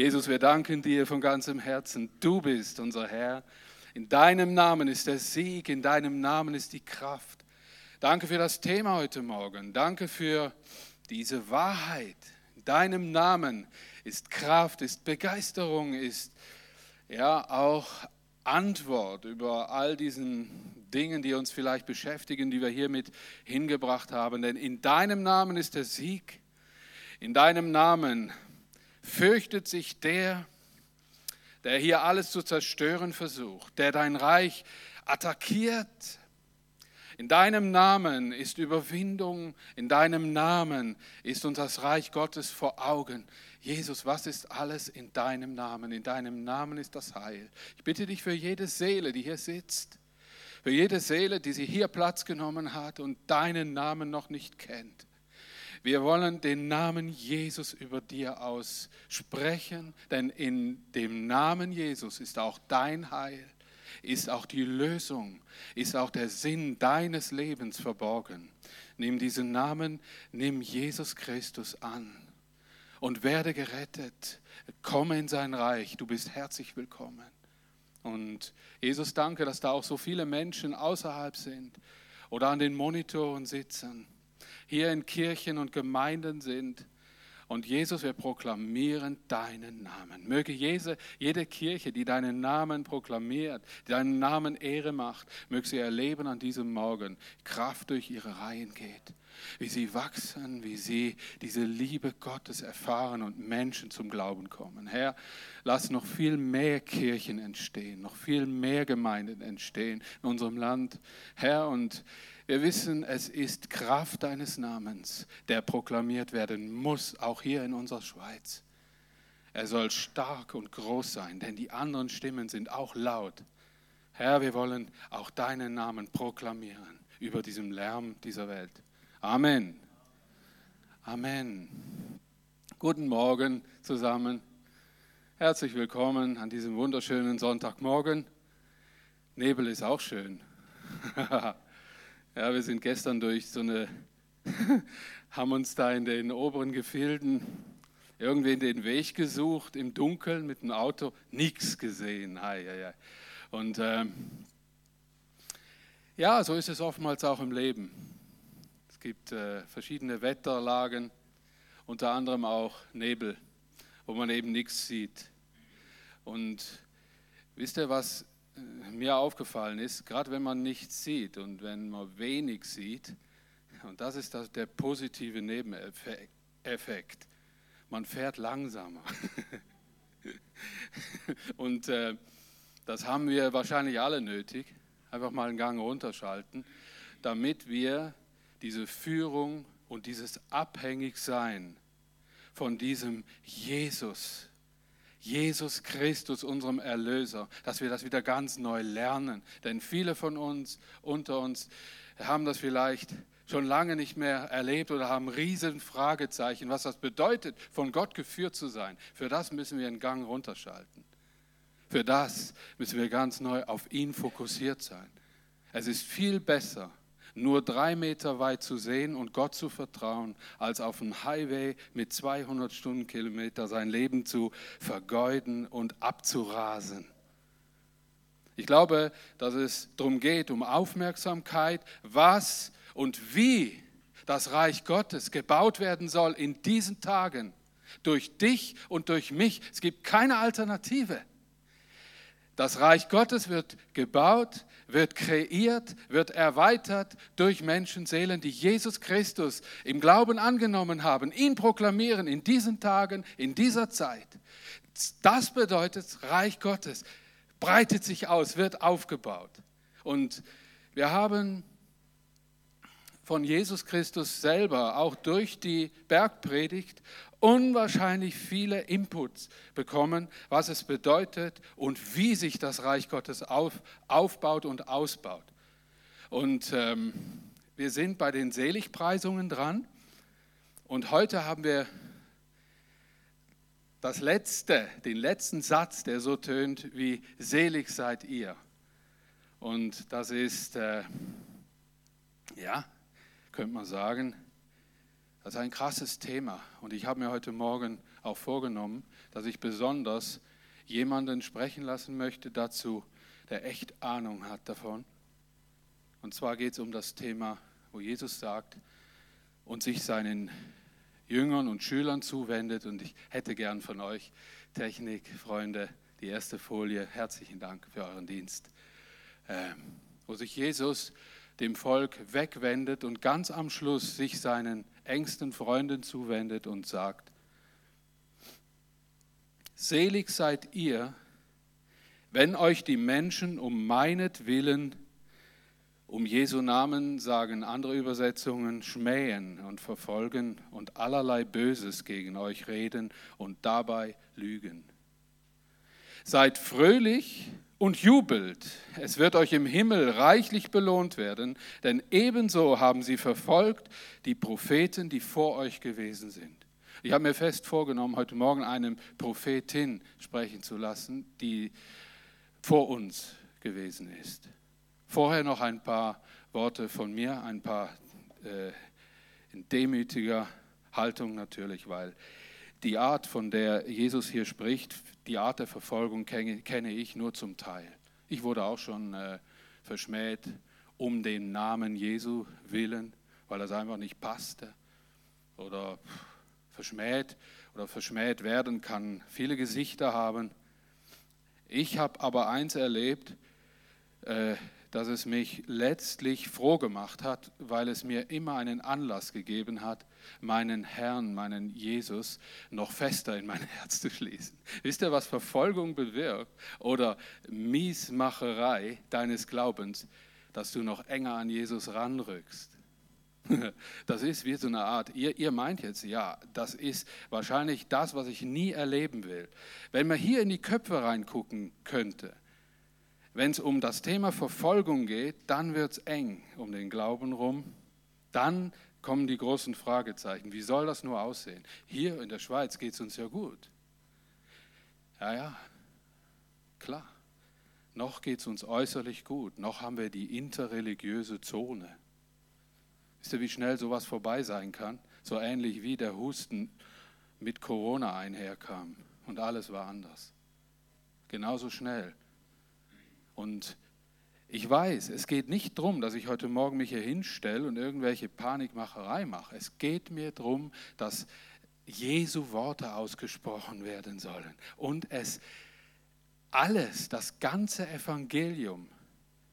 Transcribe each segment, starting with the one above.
Jesus, wir danken dir von ganzem Herzen. Du bist unser Herr. In deinem Namen ist der Sieg, in deinem Namen ist die Kraft. Danke für das Thema heute Morgen. Danke für diese Wahrheit. In deinem Namen ist Kraft, ist Begeisterung, ist ja auch Antwort über all diesen Dingen, die uns vielleicht beschäftigen, die wir hiermit hingebracht haben. Denn in deinem Namen ist der Sieg. In deinem Namen fürchtet sich der, der hier alles zu zerstören versucht, der dein Reich attackiert. In deinem Namen ist Überwindung, in deinem Namen ist uns das Reich Gottes vor Augen. Jesus, was ist alles in deinem Namen? In deinem Namen ist das Heil. Ich bitte dich für jede Seele, die hier sitzt, für jede Seele, die sie hier Platz genommen hat und deinen Namen noch nicht kennt. Wir wollen den Namen Jesus über dir aussprechen, denn in dem Namen Jesus ist auch dein Heil, ist auch die Lösung, ist auch der Sinn deines Lebens verborgen. Nimm diesen Namen, nimm Jesus Christus an und werde gerettet. Komme in sein Reich, du bist herzlich willkommen. Und Jesus, danke, dass da auch so viele Menschen außerhalb sind oder an den Monitoren sitzen hier in Kirchen und Gemeinden sind. Und Jesus, wir proklamieren deinen Namen. Möge jede, jede Kirche, die deinen Namen proklamiert, die deinen Namen Ehre macht, möge sie erleben an diesem Morgen, Kraft durch ihre Reihen geht. Wie sie wachsen, wie sie diese Liebe Gottes erfahren und Menschen zum Glauben kommen. Herr, lass noch viel mehr Kirchen entstehen, noch viel mehr Gemeinden entstehen in unserem Land. Herr, und wir wissen, es ist Kraft deines Namens, der proklamiert werden muss, auch hier in unserer Schweiz. Er soll stark und groß sein, denn die anderen Stimmen sind auch laut. Herr, wir wollen auch deinen Namen proklamieren über diesem Lärm dieser Welt. Amen. Amen. Guten Morgen zusammen. Herzlich willkommen an diesem wunderschönen Sonntagmorgen. Nebel ist auch schön. Ja, wir sind gestern durch so eine, haben uns da in den oberen Gefilden irgendwie den Weg gesucht, im Dunkeln mit dem Auto, nichts gesehen. Hei, hei, hei. Und ähm, ja, so ist es oftmals auch im Leben. Es gibt äh, verschiedene Wetterlagen, unter anderem auch Nebel, wo man eben nichts sieht. Und wisst ihr, was mir aufgefallen ist, gerade wenn man nichts sieht und wenn man wenig sieht, und das ist das, der positive Nebeneffekt, man fährt langsamer. und äh, das haben wir wahrscheinlich alle nötig, einfach mal einen Gang runterschalten, damit wir diese Führung und dieses Abhängigsein von diesem Jesus Jesus Christus, unserem Erlöser, dass wir das wieder ganz neu lernen. Denn viele von uns unter uns haben das vielleicht schon lange nicht mehr erlebt oder haben riesen Fragezeichen, was das bedeutet, von Gott geführt zu sein. Für das müssen wir einen Gang runterschalten. Für das müssen wir ganz neu auf ihn fokussiert sein. Es ist viel besser, nur drei Meter weit zu sehen und Gott zu vertrauen, als auf dem Highway mit 200 Stundenkilometer sein Leben zu vergeuden und abzurasen. Ich glaube, dass es darum geht, um Aufmerksamkeit, was und wie das Reich Gottes gebaut werden soll in diesen Tagen. Durch dich und durch mich. Es gibt keine Alternative. Das Reich Gottes wird gebaut, wird kreiert, wird erweitert durch Menschenseelen, die Jesus Christus im Glauben angenommen haben, ihn proklamieren in diesen Tagen, in dieser Zeit. Das bedeutet, Reich Gottes breitet sich aus, wird aufgebaut. Und wir haben von Jesus Christus selber, auch durch die Bergpredigt, unwahrscheinlich viele Inputs bekommen, was es bedeutet und wie sich das Reich Gottes auf, aufbaut und ausbaut. Und ähm, wir sind bei den Seligpreisungen dran und heute haben wir das letzte, den letzten Satz, der so tönt wie selig seid ihr. Und das ist, äh, ja, könnte man sagen, das ist ein krasses Thema und ich habe mir heute Morgen auch vorgenommen, dass ich besonders jemanden sprechen lassen möchte dazu, der echt Ahnung hat davon. Und zwar geht es um das Thema, wo Jesus sagt und sich seinen Jüngern und Schülern zuwendet. Und ich hätte gern von euch, Technikfreunde, die erste Folie. Herzlichen Dank für euren Dienst. Ähm, wo sich Jesus dem Volk wegwendet und ganz am Schluss sich seinen engsten Freunden zuwendet und sagt, Selig seid ihr, wenn euch die Menschen um meinetwillen, um Jesu Namen sagen andere Übersetzungen, schmähen und verfolgen und allerlei Böses gegen euch reden und dabei lügen. Seid fröhlich und jubelt, es wird euch im Himmel reichlich belohnt werden, denn ebenso haben sie verfolgt die Propheten, die vor euch gewesen sind. Ich habe mir fest vorgenommen, heute Morgen eine Prophetin sprechen zu lassen, die vor uns gewesen ist. Vorher noch ein paar Worte von mir, ein paar äh, in demütiger Haltung natürlich, weil die Art, von der Jesus hier spricht, die Art der Verfolgung kenne, kenne ich nur zum Teil. Ich wurde auch schon äh, verschmäht um den Namen Jesu willen, weil das einfach nicht passte. Oder verschmäht oder verschmäht werden kann viele Gesichter haben. Ich habe aber eins erlebt, äh, dass es mich letztlich froh gemacht hat, weil es mir immer einen Anlass gegeben hat, meinen Herrn, meinen Jesus noch fester in mein Herz zu schließen. Wisst ihr, was Verfolgung bewirkt oder Miesmacherei deines Glaubens, dass du noch enger an Jesus ranrückst? Das ist wie so eine Art, ihr, ihr meint jetzt, ja, das ist wahrscheinlich das, was ich nie erleben will. Wenn man hier in die Köpfe reingucken könnte, wenn es um das Thema Verfolgung geht, dann wird es eng um den Glauben rum. Dann kommen die großen Fragezeichen. Wie soll das nur aussehen? Hier in der Schweiz geht es uns ja gut. Ja, ja, klar. Noch geht es uns äußerlich gut. Noch haben wir die interreligiöse Zone. Wisst ihr, wie schnell sowas vorbei sein kann? So ähnlich wie der Husten mit Corona einherkam und alles war anders. Genauso schnell. Und ich weiß, es geht nicht darum, dass ich heute Morgen mich hier hinstelle und irgendwelche Panikmacherei mache. Es geht mir darum, dass Jesu Worte ausgesprochen werden sollen und es alles, das ganze Evangelium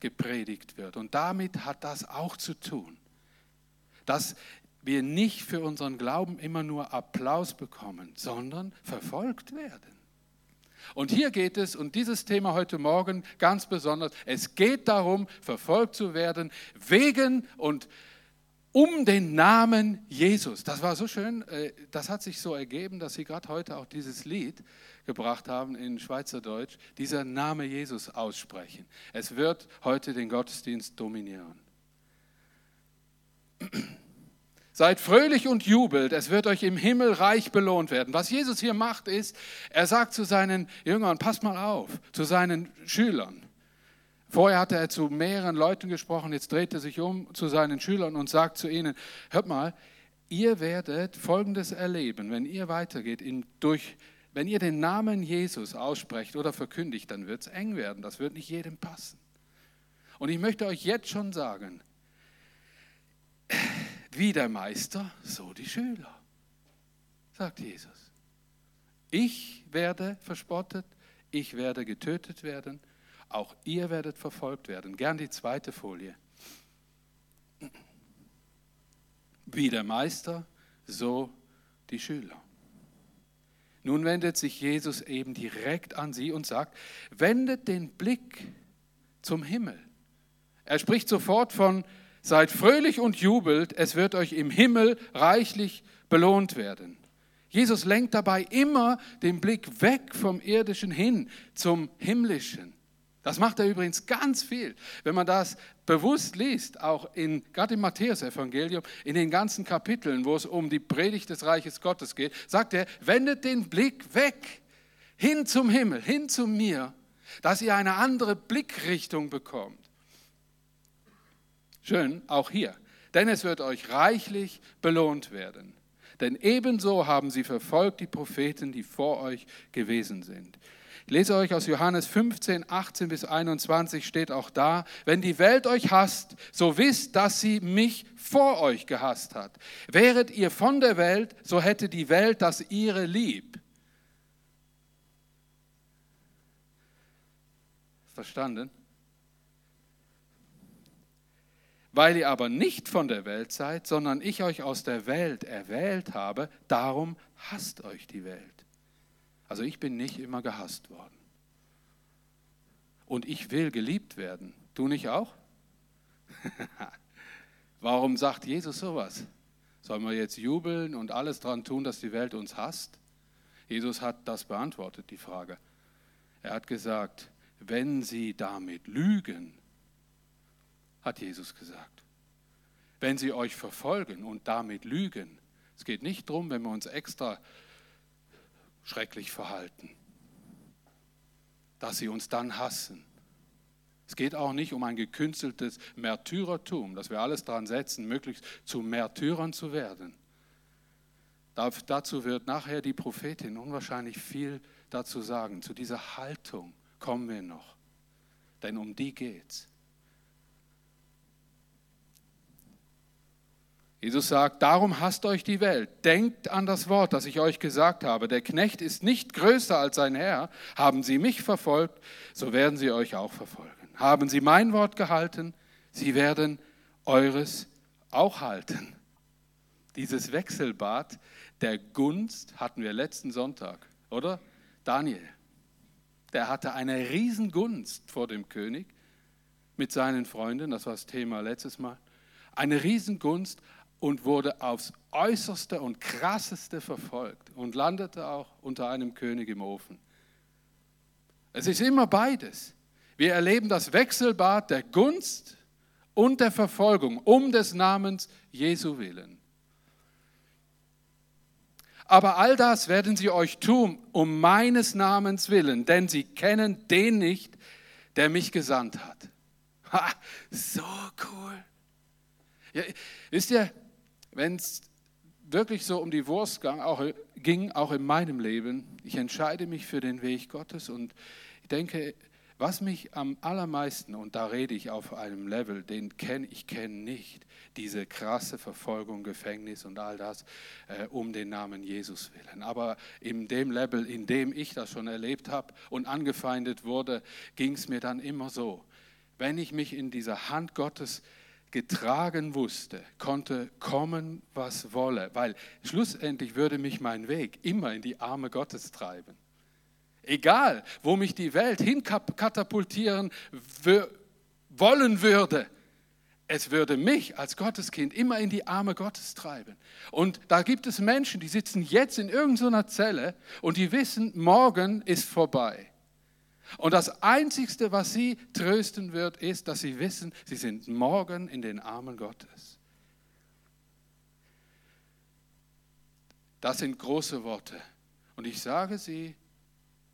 gepredigt wird. Und damit hat das auch zu tun, dass wir nicht für unseren Glauben immer nur Applaus bekommen, sondern verfolgt werden. Und hier geht es, und dieses Thema heute Morgen ganz besonders, es geht darum, verfolgt zu werden wegen und um den Namen Jesus. Das war so schön, äh, das hat sich so ergeben, dass Sie gerade heute auch dieses Lied gebracht haben in Schweizerdeutsch, dieser Name Jesus aussprechen. Es wird heute den Gottesdienst dominieren. Seid fröhlich und jubelt, es wird euch im Himmel reich belohnt werden. Was Jesus hier macht, ist, er sagt zu seinen Jüngern, passt mal auf, zu seinen Schülern. Vorher hatte er zu mehreren Leuten gesprochen, jetzt dreht er sich um zu seinen Schülern und sagt zu ihnen, hört mal, ihr werdet Folgendes erleben, wenn ihr weitergeht, in, durch, wenn ihr den Namen Jesus aussprecht oder verkündigt, dann wird es eng werden, das wird nicht jedem passen. Und ich möchte euch jetzt schon sagen, wie der Meister, so die Schüler, sagt Jesus. Ich werde verspottet, ich werde getötet werden, auch ihr werdet verfolgt werden. Gern die zweite Folie. Wie der Meister, so die Schüler. Nun wendet sich Jesus eben direkt an sie und sagt, wendet den Blick zum Himmel. Er spricht sofort von Seid fröhlich und jubelt, es wird euch im Himmel reichlich belohnt werden. Jesus lenkt dabei immer den Blick weg vom irdischen hin zum himmlischen. Das macht er übrigens ganz viel. Wenn man das bewusst liest, auch in, gerade im Matthäus-Evangelium, in den ganzen Kapiteln, wo es um die Predigt des Reiches Gottes geht, sagt er, wendet den Blick weg, hin zum Himmel, hin zu mir, dass ihr eine andere Blickrichtung bekommt. Schön, auch hier. Denn es wird euch reichlich belohnt werden. Denn ebenso haben sie verfolgt die Propheten, die vor euch gewesen sind. Ich lese euch aus Johannes 15, 18 bis 21 steht auch da, wenn die Welt euch hasst, so wisst, dass sie mich vor euch gehasst hat. Wäret ihr von der Welt, so hätte die Welt das ihre lieb. Verstanden? Weil ihr aber nicht von der Welt seid, sondern ich euch aus der Welt erwählt habe, darum hasst euch die Welt. Also ich bin nicht immer gehasst worden. Und ich will geliebt werden. Du nicht auch? Warum sagt Jesus sowas? Sollen wir jetzt jubeln und alles dran tun, dass die Welt uns hasst? Jesus hat das beantwortet, die Frage. Er hat gesagt, wenn sie damit lügen, hat Jesus gesagt. Wenn sie euch verfolgen und damit lügen, es geht nicht darum, wenn wir uns extra schrecklich verhalten, dass sie uns dann hassen. Es geht auch nicht um ein gekünsteltes Märtyrertum, dass wir alles daran setzen, möglichst zu Märtyrern zu werden. Dazu wird nachher die Prophetin unwahrscheinlich viel dazu sagen. Zu dieser Haltung kommen wir noch. Denn um die geht's. Jesus sagt, darum hasst euch die Welt. Denkt an das Wort, das ich euch gesagt habe. Der Knecht ist nicht größer als sein Herr. Haben sie mich verfolgt, so werden sie euch auch verfolgen. Haben sie mein Wort gehalten, sie werden eures auch halten. Dieses Wechselbad der Gunst hatten wir letzten Sonntag, oder? Daniel, der hatte eine Riesengunst vor dem König mit seinen Freunden, das war das Thema letztes Mal. Eine Riesengunst, und wurde aufs äußerste und krasseste verfolgt und landete auch unter einem König im Ofen. Es ist immer beides. Wir erleben das Wechselbad der Gunst und der Verfolgung um des Namens Jesu willen. Aber all das werden sie euch tun, um meines Namens willen, denn sie kennen den nicht, der mich gesandt hat. Ha, so cool. Ja, wisst ihr, wenn es wirklich so um die Wurst ging auch, in meinem Leben, ich entscheide mich für den Weg Gottes und ich denke, was mich am allermeisten, und da rede ich auf einem Level, den kenne ich kenne nicht, diese krasse Verfolgung, Gefängnis und all das äh, um den Namen Jesus willen. Aber in dem Level, in dem ich das schon erlebt habe und angefeindet wurde, ging es mir dann immer so. Wenn ich mich in dieser Hand Gottes getragen wusste, konnte kommen, was wolle, weil schlussendlich würde mich mein Weg immer in die Arme Gottes treiben. Egal, wo mich die Welt hinkatapultieren wollen würde, es würde mich als Gotteskind immer in die Arme Gottes treiben. Und da gibt es Menschen, die sitzen jetzt in irgendeiner Zelle und die wissen, morgen ist vorbei. Und das Einzige, was sie trösten wird, ist, dass sie wissen, sie sind morgen in den Armen Gottes. Das sind große Worte. Und ich sage sie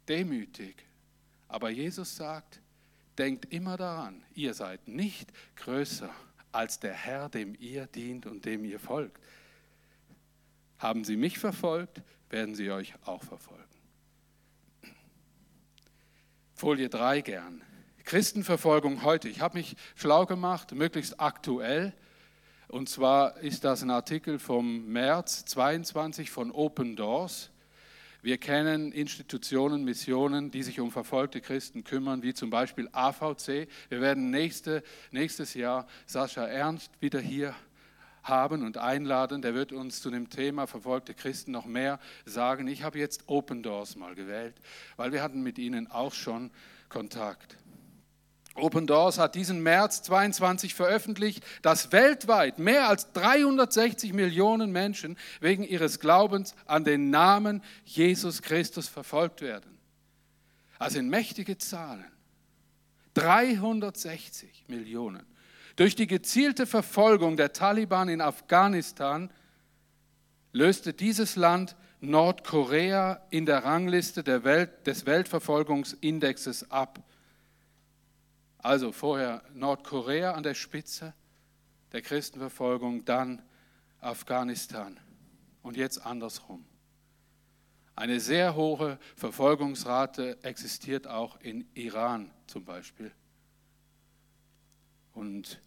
demütig. Aber Jesus sagt, denkt immer daran, ihr seid nicht größer als der Herr, dem ihr dient und dem ihr folgt. Haben sie mich verfolgt, werden sie euch auch verfolgen. Folie 3 gern. Christenverfolgung heute. Ich habe mich schlau gemacht, möglichst aktuell. Und zwar ist das ein Artikel vom März 22 von Open Doors. Wir kennen Institutionen, Missionen, die sich um verfolgte Christen kümmern, wie zum Beispiel AVC. Wir werden nächste, nächstes Jahr Sascha Ernst wieder hier haben und einladen. Der wird uns zu dem Thema verfolgte Christen noch mehr sagen. Ich habe jetzt Open Doors mal gewählt, weil wir hatten mit ihnen auch schon Kontakt. Open Doors hat diesen März 22 veröffentlicht, dass weltweit mehr als 360 Millionen Menschen wegen ihres Glaubens an den Namen Jesus Christus verfolgt werden. Also in mächtige Zahlen. 360 Millionen. Durch die gezielte Verfolgung der Taliban in Afghanistan löste dieses Land Nordkorea in der Rangliste der Welt, des Weltverfolgungsindexes ab. Also vorher Nordkorea an der Spitze der Christenverfolgung, dann Afghanistan. Und jetzt andersrum. Eine sehr hohe Verfolgungsrate existiert auch in Iran zum Beispiel. Und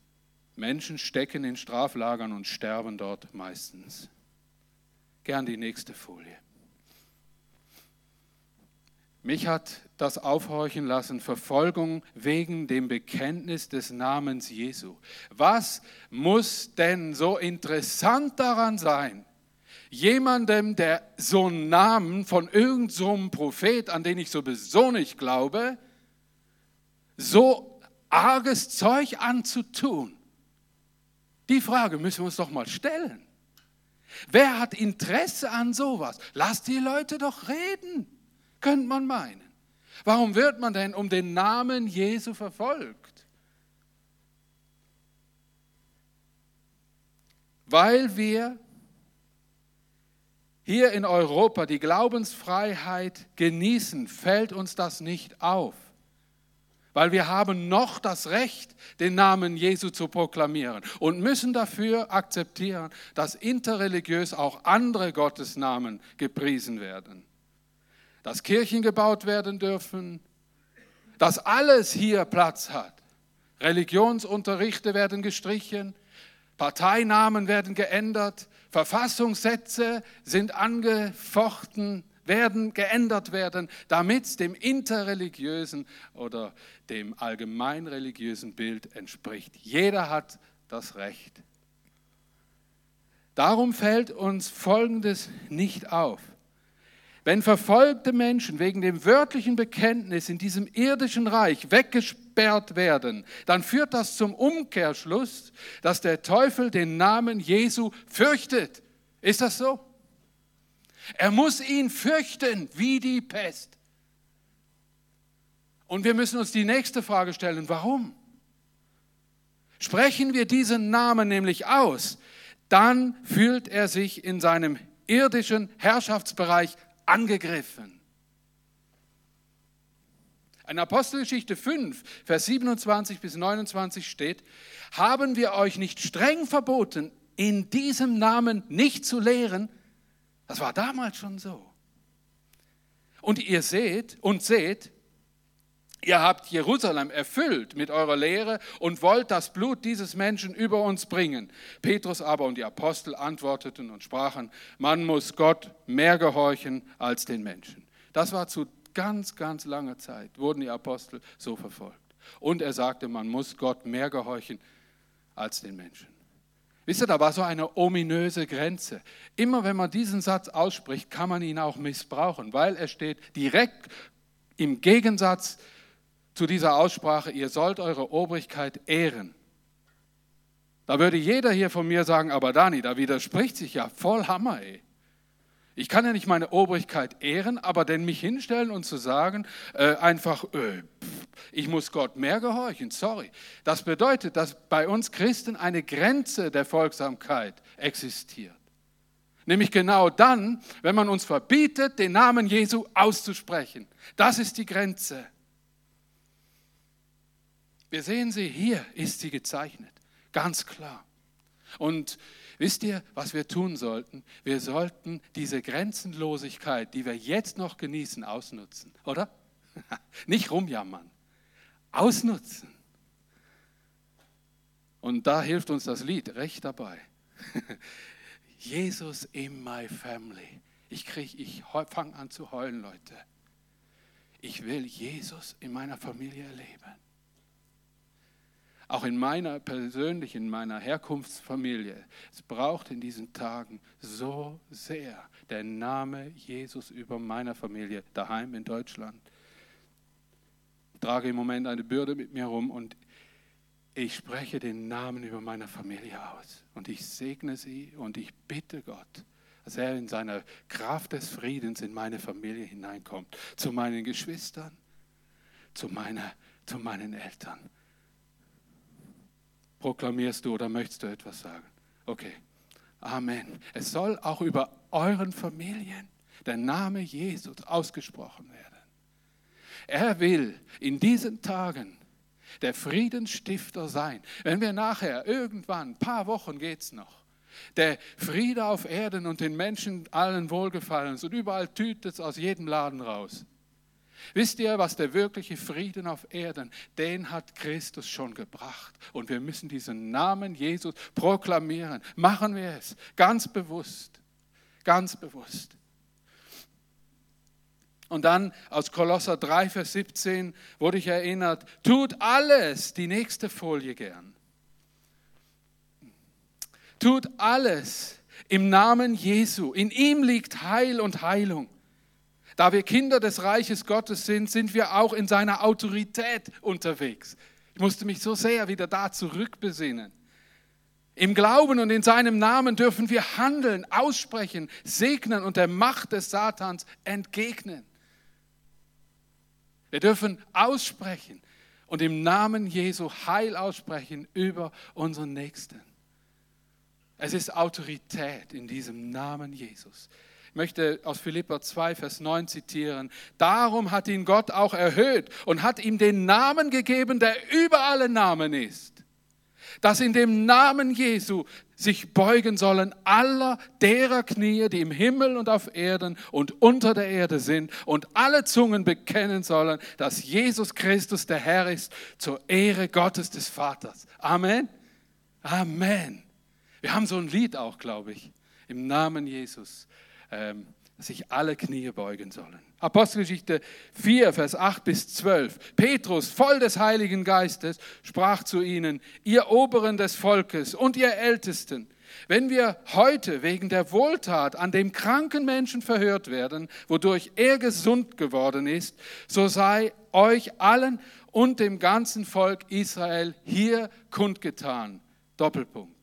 Menschen stecken in Straflagern und sterben dort meistens. Gern die nächste Folie. Mich hat das aufhorchen lassen, Verfolgung wegen dem Bekenntnis des Namens Jesu. Was muss denn so interessant daran sein, jemandem, der so einen Namen von irgendeinem so Prophet, an den ich sowieso nicht glaube, so arges Zeug anzutun? Die Frage müssen wir uns doch mal stellen. Wer hat Interesse an sowas? Lass die Leute doch reden, könnte man meinen. Warum wird man denn um den Namen Jesu verfolgt? Weil wir hier in Europa die Glaubensfreiheit genießen, fällt uns das nicht auf. Weil wir haben noch das Recht, den Namen Jesu zu proklamieren und müssen dafür akzeptieren, dass interreligiös auch andere Gottesnamen gepriesen werden. Dass Kirchen gebaut werden dürfen, dass alles hier Platz hat. Religionsunterrichte werden gestrichen, Parteinamen werden geändert, Verfassungssätze sind angefochten, werden geändert werden, damit dem interreligiösen oder dem allgemeinreligiösen Bild entspricht. Jeder hat das Recht. Darum fällt uns Folgendes nicht auf. Wenn verfolgte Menschen wegen dem wörtlichen Bekenntnis in diesem irdischen Reich weggesperrt werden, dann führt das zum Umkehrschluss, dass der Teufel den Namen Jesu fürchtet. Ist das so? Er muss ihn fürchten wie die Pest. Und wir müssen uns die nächste Frage stellen, warum? Sprechen wir diesen Namen nämlich aus, dann fühlt er sich in seinem irdischen Herrschaftsbereich angegriffen. In Apostelgeschichte 5, Vers 27 bis 29 steht, haben wir euch nicht streng verboten, in diesem Namen nicht zu lehren? Das war damals schon so. Und ihr seht und seht, ihr habt Jerusalem erfüllt mit eurer Lehre und wollt das Blut dieses Menschen über uns bringen. Petrus aber und die Apostel antworteten und sprachen, man muss Gott mehr gehorchen als den Menschen. Das war zu ganz, ganz langer Zeit, wurden die Apostel so verfolgt. Und er sagte, man muss Gott mehr gehorchen als den Menschen. Wisst ihr, da war so eine ominöse Grenze. Immer wenn man diesen Satz ausspricht, kann man ihn auch missbrauchen, weil er steht direkt im Gegensatz zu dieser Aussprache, ihr sollt eure Obrigkeit ehren. Da würde jeder hier von mir sagen, aber Dani, da widerspricht sich ja voll Hammer, ey. Ich kann ja nicht meine Obrigkeit ehren, aber denn mich hinstellen und zu sagen, äh, einfach, äh, pff, ich muss Gott mehr gehorchen, sorry. Das bedeutet, dass bei uns Christen eine Grenze der Folgsamkeit existiert. Nämlich genau dann, wenn man uns verbietet, den Namen Jesu auszusprechen. Das ist die Grenze. Wir sehen sie, hier ist sie gezeichnet, ganz klar. Und Wisst ihr, was wir tun sollten? Wir sollten diese Grenzenlosigkeit, die wir jetzt noch genießen, ausnutzen, oder? Nicht rumjammern, ausnutzen. Und da hilft uns das Lied recht dabei. Jesus in my family. Ich kriege, ich fange an zu heulen, Leute. Ich will Jesus in meiner Familie erleben. Auch in meiner persönlichen, in meiner Herkunftsfamilie. Es braucht in diesen Tagen so sehr der Name Jesus über meiner Familie daheim in Deutschland. Ich trage im Moment eine Bürde mit mir rum und ich spreche den Namen über meiner Familie aus. Und ich segne sie und ich bitte Gott, dass er in seiner Kraft des Friedens in meine Familie hineinkommt. Zu meinen Geschwistern, zu, meiner, zu meinen Eltern proklamierst du oder möchtest du etwas sagen? Okay. Amen. Es soll auch über euren Familien der Name Jesus ausgesprochen werden. Er will in diesen Tagen der Friedensstifter sein. Wenn wir nachher irgendwann, ein paar Wochen geht es noch, der Friede auf Erden und den Menschen allen Wohlgefallen ist und überall tütet es aus jedem Laden raus. Wisst ihr, was der wirkliche Frieden auf Erden, den hat Christus schon gebracht. Und wir müssen diesen Namen Jesus proklamieren. Machen wir es ganz bewusst, ganz bewusst. Und dann aus Kolosser 3, Vers 17 wurde ich erinnert, tut alles, die nächste Folie gern. Tut alles im Namen Jesu. In ihm liegt Heil und Heilung. Da wir Kinder des Reiches Gottes sind, sind wir auch in seiner Autorität unterwegs. Ich musste mich so sehr wieder da zurückbesinnen. Im Glauben und in seinem Namen dürfen wir handeln, aussprechen, segnen und der Macht des Satans entgegnen. Wir dürfen aussprechen und im Namen Jesu Heil aussprechen über unseren Nächsten. Es ist Autorität in diesem Namen Jesus möchte aus Philippa 2, Vers 9 zitieren. Darum hat ihn Gott auch erhöht und hat ihm den Namen gegeben, der über alle Namen ist. Dass in dem Namen Jesu sich beugen sollen aller derer Knie, die im Himmel und auf Erden und unter der Erde sind, und alle Zungen bekennen sollen, dass Jesus Christus der Herr ist, zur Ehre Gottes des Vaters. Amen. Amen. Wir haben so ein Lied auch, glaube ich, im Namen Jesus ähm, sich alle Knie beugen sollen. Apostelgeschichte 4, Vers 8 bis 12. Petrus, voll des Heiligen Geistes, sprach zu ihnen, ihr Oberen des Volkes und ihr Ältesten, wenn wir heute wegen der Wohltat an dem kranken Menschen verhört werden, wodurch er gesund geworden ist, so sei euch allen und dem ganzen Volk Israel hier kundgetan. Doppelpunkt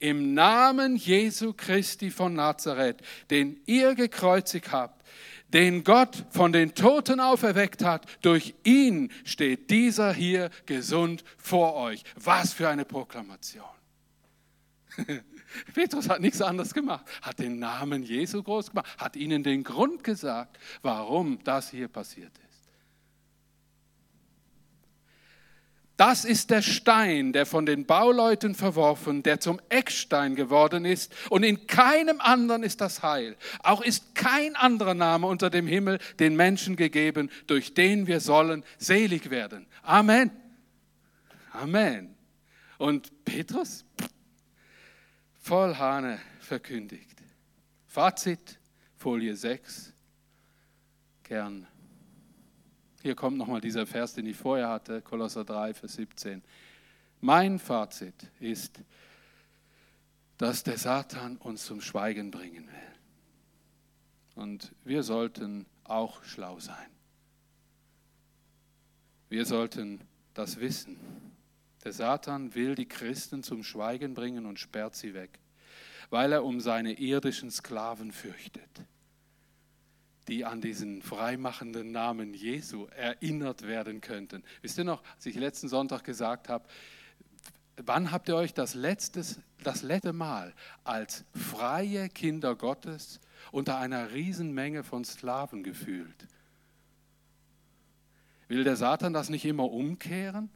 im Namen Jesu Christi von Nazareth, den ihr gekreuzigt habt, den Gott von den Toten auferweckt hat, durch ihn steht dieser hier gesund vor euch. Was für eine Proklamation. Petrus hat nichts anderes gemacht, hat den Namen Jesu groß gemacht, hat ihnen den Grund gesagt, warum das hier passiert ist. Das ist der Stein, der von den Bauleuten verworfen, der zum Eckstein geworden ist. Und in keinem anderen ist das Heil. Auch ist kein anderer Name unter dem Himmel den Menschen gegeben, durch den wir sollen selig werden. Amen. Amen. Und Petrus, voll Hahne verkündigt. Fazit, Folie 6. Gern hier kommt nochmal dieser Vers, den ich vorher hatte, Kolosser 3, Vers 17. Mein Fazit ist, dass der Satan uns zum Schweigen bringen will. Und wir sollten auch schlau sein. Wir sollten das wissen. Der Satan will die Christen zum Schweigen bringen und sperrt sie weg, weil er um seine irdischen Sklaven fürchtet die an diesen freimachenden Namen Jesu erinnert werden könnten. Wisst ihr noch, als ich letzten Sonntag gesagt habe, wann habt ihr euch das, letztes, das letzte Mal als freie Kinder Gottes unter einer Riesenmenge von Sklaven gefühlt? Will der Satan das nicht immer umkehren?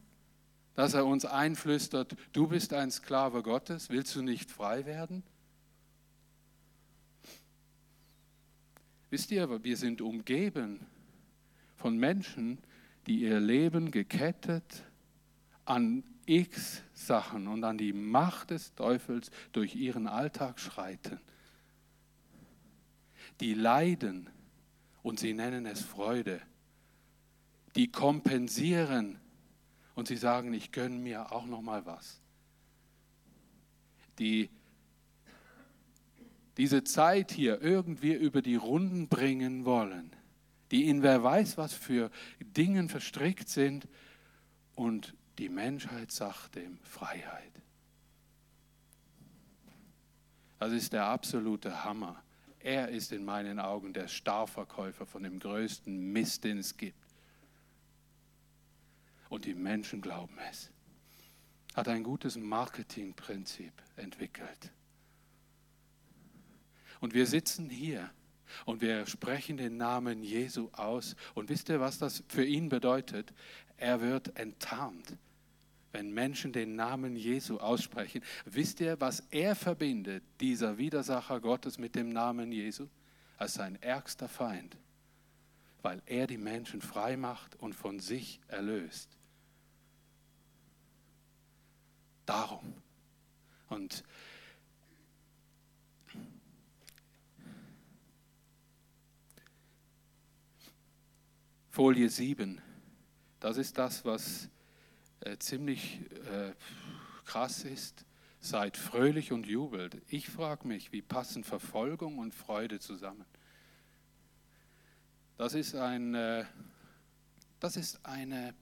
Dass er uns einflüstert, du bist ein Sklave Gottes, willst du nicht frei werden? Wisst ihr, wir sind umgeben von Menschen, die ihr Leben gekettet an x Sachen und an die Macht des Teufels durch ihren Alltag schreiten. Die leiden und sie nennen es Freude. Die kompensieren und sie sagen, ich gönne mir auch noch mal was. Die diese Zeit hier irgendwie über die Runden bringen wollen, die in wer weiß was für Dingen verstrickt sind und die Menschheit sagt dem Freiheit. Das ist der absolute Hammer. Er ist in meinen Augen der Starverkäufer von dem größten Mist, den es gibt. Und die Menschen glauben es. Hat ein gutes Marketingprinzip entwickelt. Und wir sitzen hier und wir sprechen den Namen Jesu aus. Und wisst ihr, was das für ihn bedeutet? Er wird enttarnt, wenn Menschen den Namen Jesu aussprechen. Wisst ihr, was er verbindet, dieser Widersacher Gottes mit dem Namen Jesu? Als sein ärgster Feind, weil er die Menschen frei macht und von sich erlöst. Darum. Und Folie 7, das ist das, was äh, ziemlich äh, krass ist. Seid fröhlich und jubelt. Ich frage mich, wie passen Verfolgung und Freude zusammen? Das ist, ein, äh, das ist eine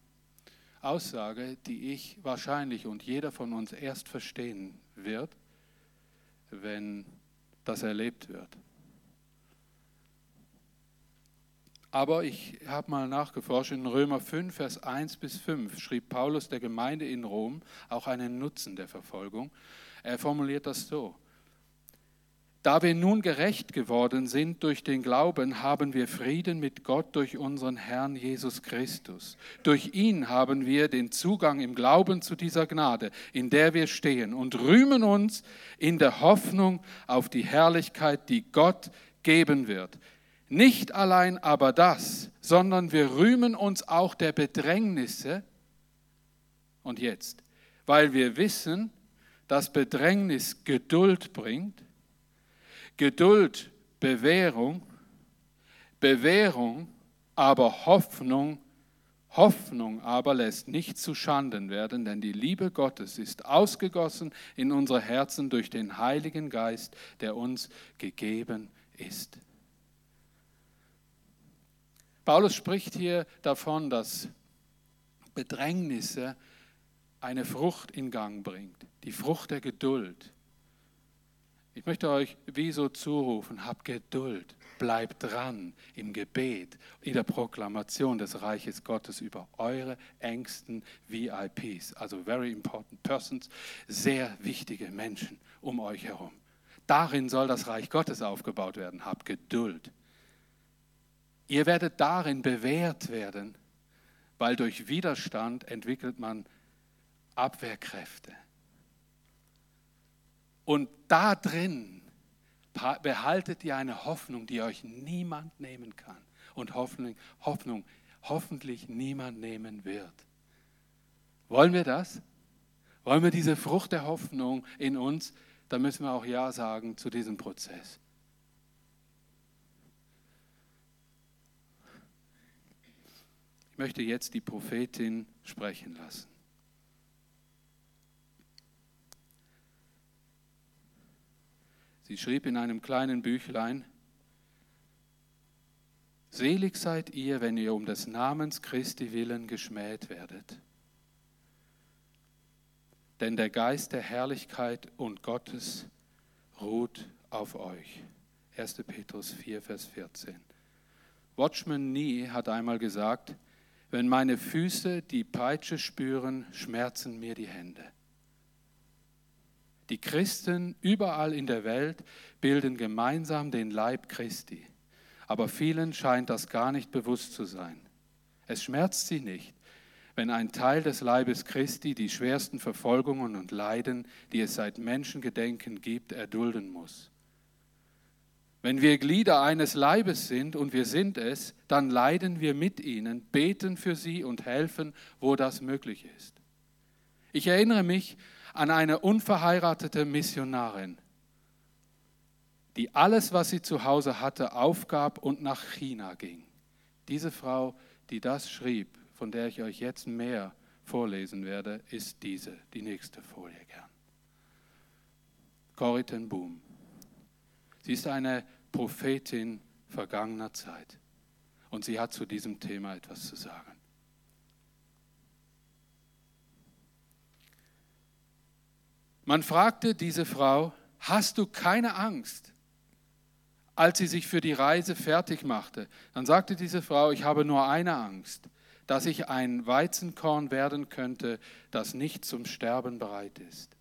Aussage, die ich wahrscheinlich und jeder von uns erst verstehen wird, wenn das erlebt wird. Aber ich habe mal nachgeforscht, in Römer 5, Vers 1 bis 5 schrieb Paulus der Gemeinde in Rom auch einen Nutzen der Verfolgung. Er formuliert das so. Da wir nun gerecht geworden sind durch den Glauben, haben wir Frieden mit Gott durch unseren Herrn Jesus Christus. Durch ihn haben wir den Zugang im Glauben zu dieser Gnade, in der wir stehen und rühmen uns in der Hoffnung auf die Herrlichkeit, die Gott geben wird. Nicht allein aber das, sondern wir rühmen uns auch der Bedrängnisse. Und jetzt, weil wir wissen, dass Bedrängnis Geduld bringt, Geduld Bewährung, Bewährung aber Hoffnung, Hoffnung aber lässt nicht zu Schanden werden, denn die Liebe Gottes ist ausgegossen in unsere Herzen durch den Heiligen Geist, der uns gegeben ist. Paulus spricht hier davon, dass Bedrängnisse eine Frucht in Gang bringt, die Frucht der Geduld. Ich möchte euch wie so zurufen, habt Geduld, bleibt dran im Gebet, in der Proklamation des Reiches Gottes über eure engsten VIPs, also very important persons, sehr wichtige Menschen um euch herum. Darin soll das Reich Gottes aufgebaut werden. Habt Geduld. Ihr werdet darin bewährt werden, weil durch Widerstand entwickelt man Abwehrkräfte. Und da drin behaltet ihr eine Hoffnung, die euch niemand nehmen kann. Und Hoffnung, Hoffnung hoffentlich niemand nehmen wird. Wollen wir das? Wollen wir diese Frucht der Hoffnung in uns? Dann müssen wir auch Ja sagen zu diesem Prozess. Ich möchte jetzt die Prophetin sprechen lassen. Sie schrieb in einem kleinen Büchlein, Selig seid ihr, wenn ihr um des Namens Christi willen geschmäht werdet. Denn der Geist der Herrlichkeit und Gottes ruht auf euch. 1. Petrus 4, Vers 14. Watchman Nee hat einmal gesagt, wenn meine Füße die Peitsche spüren, schmerzen mir die Hände. Die Christen überall in der Welt bilden gemeinsam den Leib Christi, aber vielen scheint das gar nicht bewusst zu sein. Es schmerzt sie nicht, wenn ein Teil des Leibes Christi die schwersten Verfolgungen und Leiden, die es seit Menschengedenken gibt, erdulden muss. Wenn wir Glieder eines Leibes sind und wir sind es, dann leiden wir mit ihnen, beten für sie und helfen, wo das möglich ist. Ich erinnere mich an eine unverheiratete Missionarin, die alles, was sie zu Hause hatte, aufgab und nach China ging. Diese Frau, die das schrieb, von der ich euch jetzt mehr vorlesen werde, ist diese, die nächste Folie gern. Corrie ten Boom. Sie ist eine Prophetin vergangener Zeit und sie hat zu diesem Thema etwas zu sagen. Man fragte diese Frau, hast du keine Angst? Als sie sich für die Reise fertig machte, dann sagte diese Frau, ich habe nur eine Angst, dass ich ein Weizenkorn werden könnte, das nicht zum Sterben bereit ist.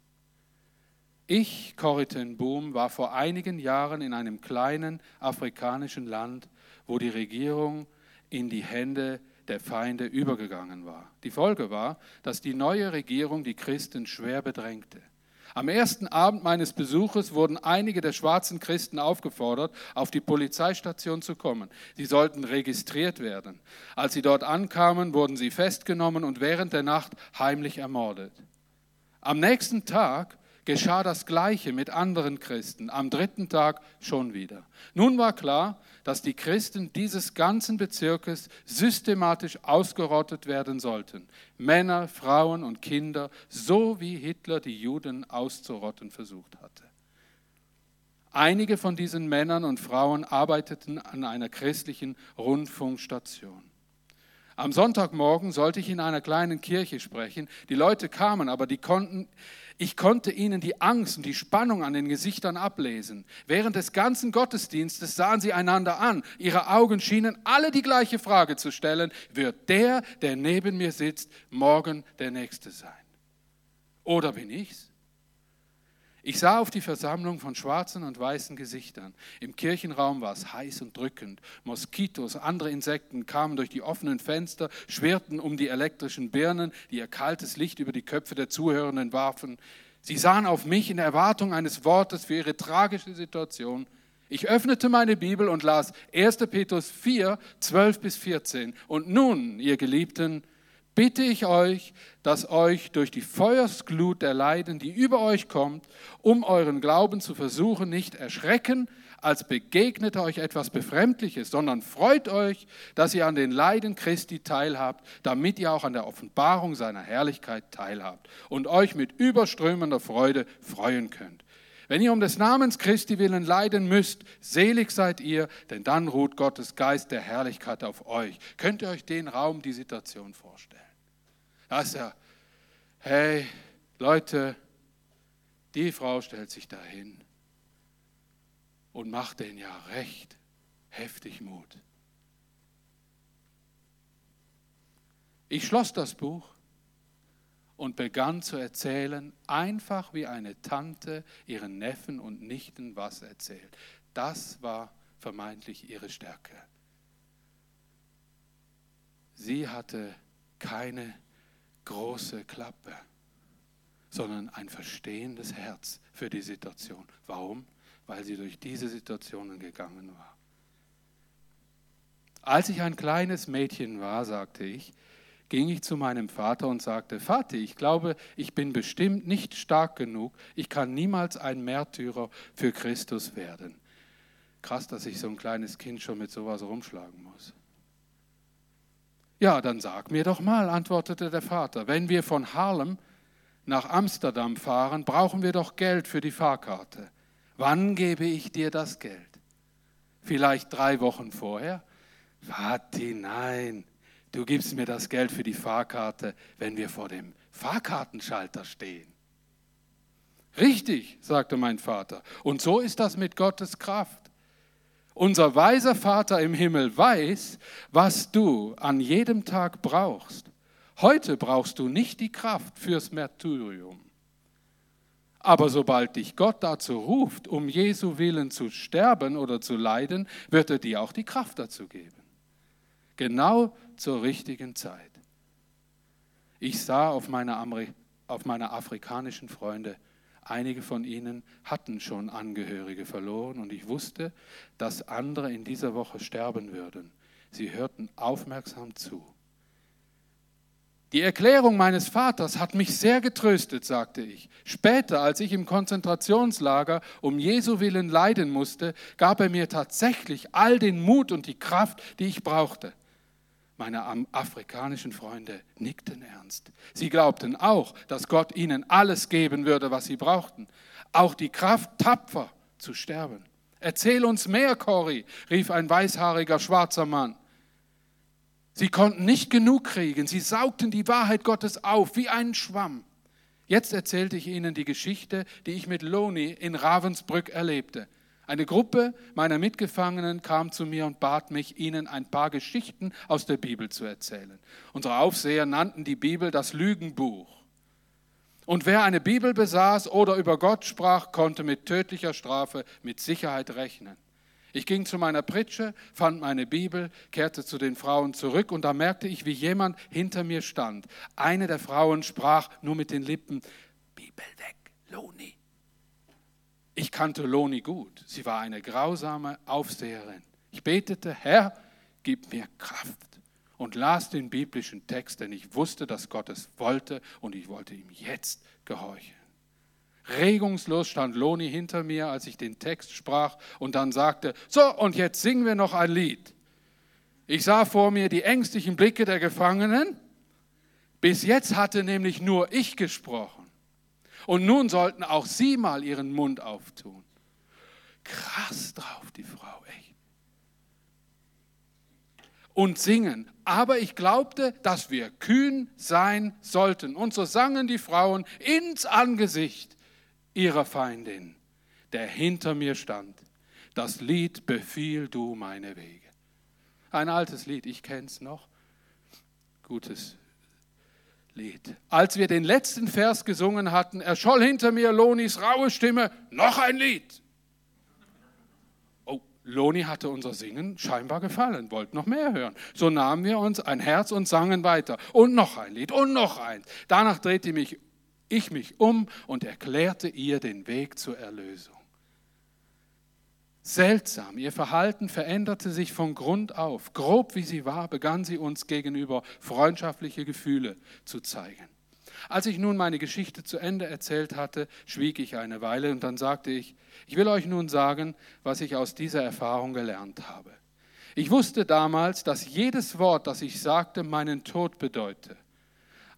Ich, Corrie Boom, war vor einigen Jahren in einem kleinen afrikanischen Land, wo die Regierung in die Hände der Feinde übergegangen war. Die Folge war, dass die neue Regierung die Christen schwer bedrängte. Am ersten Abend meines Besuches wurden einige der schwarzen Christen aufgefordert, auf die Polizeistation zu kommen. Sie sollten registriert werden. Als sie dort ankamen, wurden sie festgenommen und während der Nacht heimlich ermordet. Am nächsten Tag geschah das Gleiche mit anderen Christen, am dritten Tag schon wieder. Nun war klar, dass die Christen dieses ganzen Bezirkes systematisch ausgerottet werden sollten. Männer, Frauen und Kinder, so wie Hitler die Juden auszurotten versucht hatte. Einige von diesen Männern und Frauen arbeiteten an einer christlichen Rundfunkstation. Am Sonntagmorgen sollte ich in einer kleinen Kirche sprechen. Die Leute kamen, aber die konnten ich konnte ihnen die Angst und die Spannung an den Gesichtern ablesen. Während des ganzen Gottesdienstes sahen sie einander an. Ihre Augen schienen alle die gleiche Frage zu stellen. Wird der, der neben mir sitzt, morgen der Nächste sein? Oder bin ich's? Ich sah auf die Versammlung von schwarzen und weißen Gesichtern. Im Kirchenraum war es heiß und drückend. Moskitos, andere Insekten kamen durch die offenen Fenster, schwirrten um die elektrischen Birnen, die ihr kaltes Licht über die Köpfe der Zuhörenden warfen. Sie sahen auf mich in Erwartung eines Wortes für ihre tragische Situation. Ich öffnete meine Bibel und las 1. Petrus 4, 12 bis 14. Und nun, ihr Geliebten, bitte ich euch, dass euch durch die Feuersglut der Leiden, die über euch kommt, um euren Glauben zu versuchen, nicht erschrecken, als begegnet euch etwas Befremdliches, sondern freut euch, dass ihr an den Leiden Christi teilhabt, damit ihr auch an der Offenbarung seiner Herrlichkeit teilhabt und euch mit überströmender Freude freuen könnt. Wenn ihr um des Namens Christi willen leiden müsst, selig seid ihr, denn dann ruht Gottes Geist der Herrlichkeit auf euch. Könnt ihr euch den Raum, die Situation vorstellen? Da ist er. Hey, Leute, die Frau stellt sich dahin und macht den ja recht heftig Mut. Ich schloss das Buch und begann zu erzählen, einfach wie eine Tante ihren Neffen und Nichten was erzählt. Das war vermeintlich ihre Stärke. Sie hatte keine große Klappe, sondern ein verstehendes Herz für die Situation. Warum? Weil sie durch diese Situationen gegangen war. Als ich ein kleines Mädchen war, sagte ich, ging ich zu meinem Vater und sagte, Vater, ich glaube, ich bin bestimmt nicht stark genug, ich kann niemals ein Märtyrer für Christus werden. Krass, dass ich so ein kleines Kind schon mit sowas rumschlagen muss. Ja, dann sag mir doch mal, antwortete der Vater, wenn wir von Harlem nach Amsterdam fahren, brauchen wir doch Geld für die Fahrkarte. Wann gebe ich dir das Geld? Vielleicht drei Wochen vorher? Vati, nein, du gibst mir das Geld für die Fahrkarte, wenn wir vor dem Fahrkartenschalter stehen. Richtig, sagte mein Vater. Und so ist das mit Gottes Kraft. Unser weiser Vater im Himmel weiß, was du an jedem Tag brauchst. Heute brauchst du nicht die Kraft fürs Märtyrium. Aber sobald dich Gott dazu ruft, um Jesu Willen zu sterben oder zu leiden, wird er dir auch die Kraft dazu geben. Genau zur richtigen Zeit. Ich sah auf meine, Ameri auf meine afrikanischen Freunde, Einige von ihnen hatten schon Angehörige verloren und ich wusste, dass andere in dieser Woche sterben würden. Sie hörten aufmerksam zu. Die Erklärung meines Vaters hat mich sehr getröstet, sagte ich. Später, als ich im Konzentrationslager um Jesu willen leiden musste, gab er mir tatsächlich all den Mut und die Kraft, die ich brauchte. Meine afrikanischen Freunde nickten ernst. Sie glaubten auch, dass Gott ihnen alles geben würde, was sie brauchten. Auch die Kraft, tapfer zu sterben. Erzähl uns mehr, Cory, rief ein weißhaariger schwarzer Mann. Sie konnten nicht genug kriegen. Sie saugten die Wahrheit Gottes auf wie einen Schwamm. Jetzt erzählte ich Ihnen die Geschichte, die ich mit Loni in Ravensbrück erlebte. Eine Gruppe meiner Mitgefangenen kam zu mir und bat mich, ihnen ein paar Geschichten aus der Bibel zu erzählen. Unsere Aufseher nannten die Bibel das Lügenbuch. Und wer eine Bibel besaß oder über Gott sprach, konnte mit tödlicher Strafe mit Sicherheit rechnen. Ich ging zu meiner Pritsche, fand meine Bibel, kehrte zu den Frauen zurück und da merkte ich, wie jemand hinter mir stand. Eine der Frauen sprach nur mit den Lippen, Bibel weg, Loni. Ich kannte Loni gut. Sie war eine grausame Aufseherin. Ich betete, Herr, gib mir Kraft und las den biblischen Text, denn ich wusste, dass Gott es wollte und ich wollte ihm jetzt gehorchen. Regungslos stand Loni hinter mir, als ich den Text sprach und dann sagte, so, und jetzt singen wir noch ein Lied. Ich sah vor mir die ängstlichen Blicke der Gefangenen. Bis jetzt hatte nämlich nur ich gesprochen. Und nun sollten auch sie mal ihren Mund auftun. Krass drauf, die Frau, echt. Und singen. Aber ich glaubte, dass wir kühn sein sollten. Und so sangen die Frauen ins Angesicht ihrer Feindin, der hinter mir stand. Das Lied Befiehl du meine Wege. Ein altes Lied, ich kenne es noch. Gutes Lied. Als wir den letzten Vers gesungen hatten, erscholl hinter mir Lonis raue Stimme, noch ein Lied. Oh, Loni hatte unser Singen scheinbar gefallen, wollte noch mehr hören. So nahmen wir uns ein Herz und sangen weiter. Und noch ein Lied und noch eins. Danach drehte mich ich mich um und erklärte ihr den Weg zur Erlösung. Seltsam, ihr Verhalten veränderte sich von Grund auf. Grob wie sie war, begann sie uns gegenüber freundschaftliche Gefühle zu zeigen. Als ich nun meine Geschichte zu Ende erzählt hatte, schwieg ich eine Weile und dann sagte ich, ich will euch nun sagen, was ich aus dieser Erfahrung gelernt habe. Ich wusste damals, dass jedes Wort, das ich sagte, meinen Tod bedeute.